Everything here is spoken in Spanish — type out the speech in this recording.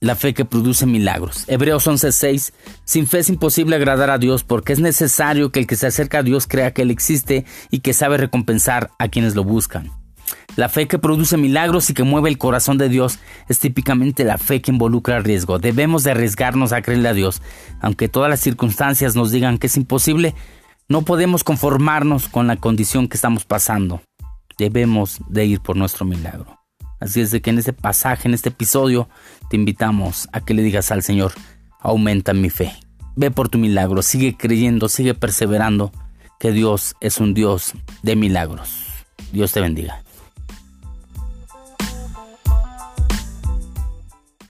la fe que produce milagros. Hebreos 11:6, sin fe es imposible agradar a Dios porque es necesario que el que se acerca a Dios crea que Él existe y que sabe recompensar a quienes lo buscan. La fe que produce milagros y que mueve el corazón de Dios es típicamente la fe que involucra riesgo. Debemos de arriesgarnos a creerle a Dios. Aunque todas las circunstancias nos digan que es imposible, no podemos conformarnos con la condición que estamos pasando. Debemos de ir por nuestro milagro. Así es de que en este pasaje, en este episodio, te invitamos a que le digas al Señor, aumenta mi fe. Ve por tu milagro, sigue creyendo, sigue perseverando, que Dios es un Dios de milagros. Dios te bendiga.